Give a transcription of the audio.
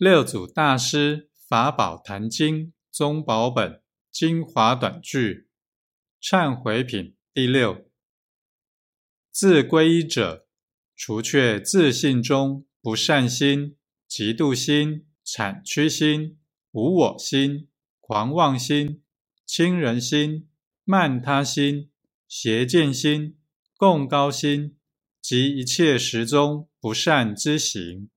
六祖大师《法宝坛经》宗宝本精华短句忏悔品第六：自皈依者，除却自信中不善心、嫉妒心、产屈心、无我心、狂妄心、亲人心、慢他心、邪见心、共高心及一切时中不善之行。